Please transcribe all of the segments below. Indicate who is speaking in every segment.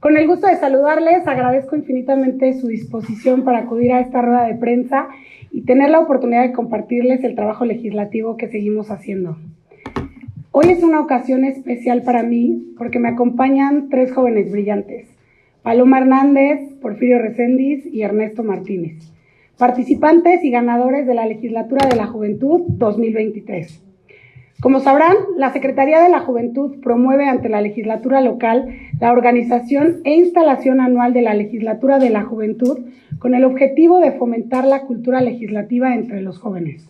Speaker 1: Con el gusto de saludarles, agradezco infinitamente su disposición para acudir a esta rueda de prensa y tener la oportunidad de compartirles el trabajo legislativo que seguimos haciendo. Hoy es una ocasión especial para mí porque me acompañan tres jóvenes brillantes, Paloma Hernández, Porfirio Recendis y Ernesto Martínez, participantes y ganadores de la Legislatura de la Juventud 2023. Como sabrán, la Secretaría de la Juventud promueve ante la legislatura local la organización e instalación anual de la Legislatura de la Juventud con el objetivo de fomentar la cultura legislativa entre los jóvenes.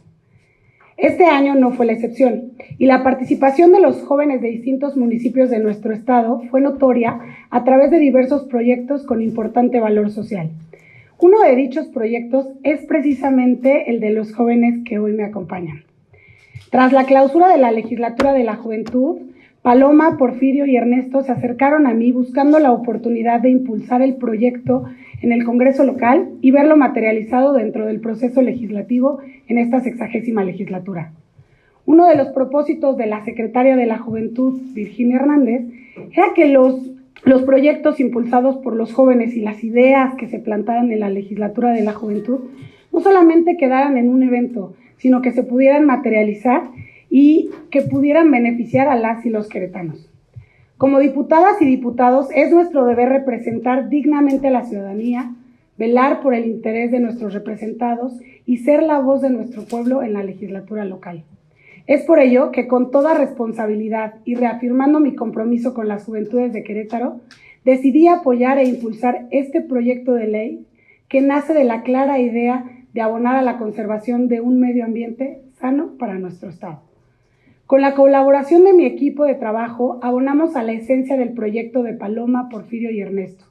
Speaker 1: Este año no fue la excepción y la participación de los jóvenes de distintos municipios de nuestro estado fue notoria a través de diversos proyectos con importante valor social. Uno de dichos proyectos es precisamente el de los jóvenes que hoy me acompañan. Tras la clausura de la legislatura de la juventud, Paloma, Porfirio y Ernesto se acercaron a mí buscando la oportunidad de impulsar el proyecto en el Congreso local y verlo materializado dentro del proceso legislativo en esta sexagésima legislatura. Uno de los propósitos de la secretaria de la Juventud, Virginia Hernández, era que los, los proyectos impulsados por los jóvenes y las ideas que se plantaran en la legislatura de la juventud no solamente quedaran en un evento, sino que se pudieran materializar y que pudieran beneficiar a las y los queretanos. Como diputadas y diputados, es nuestro deber representar dignamente a la ciudadanía, velar por el interés de nuestros representados y ser la voz de nuestro pueblo en la legislatura local. Es por ello que con toda responsabilidad y reafirmando mi compromiso con las juventudes de Querétaro, decidí apoyar e impulsar este proyecto de ley que nace de la clara idea de abonar a la conservación de un medio ambiente sano para nuestro Estado. Con la colaboración de mi equipo de trabajo, abonamos a la esencia del proyecto de Paloma, Porfirio y Ernesto,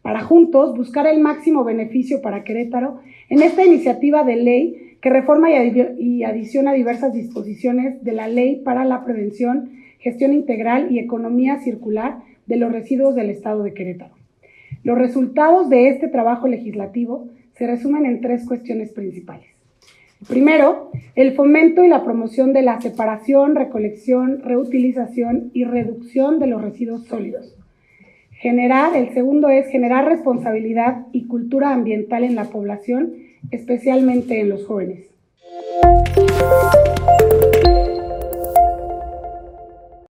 Speaker 1: para juntos buscar el máximo beneficio para Querétaro en esta iniciativa de ley que reforma y adiciona diversas disposiciones de la Ley para la Prevención, Gestión Integral y Economía Circular de los Residuos del Estado de Querétaro. Los resultados de este trabajo legislativo se resumen en tres cuestiones principales. Primero, el fomento y la promoción de la separación, recolección, reutilización y reducción de los residuos sólidos. El segundo es generar responsabilidad y cultura ambiental en la población, especialmente en los jóvenes.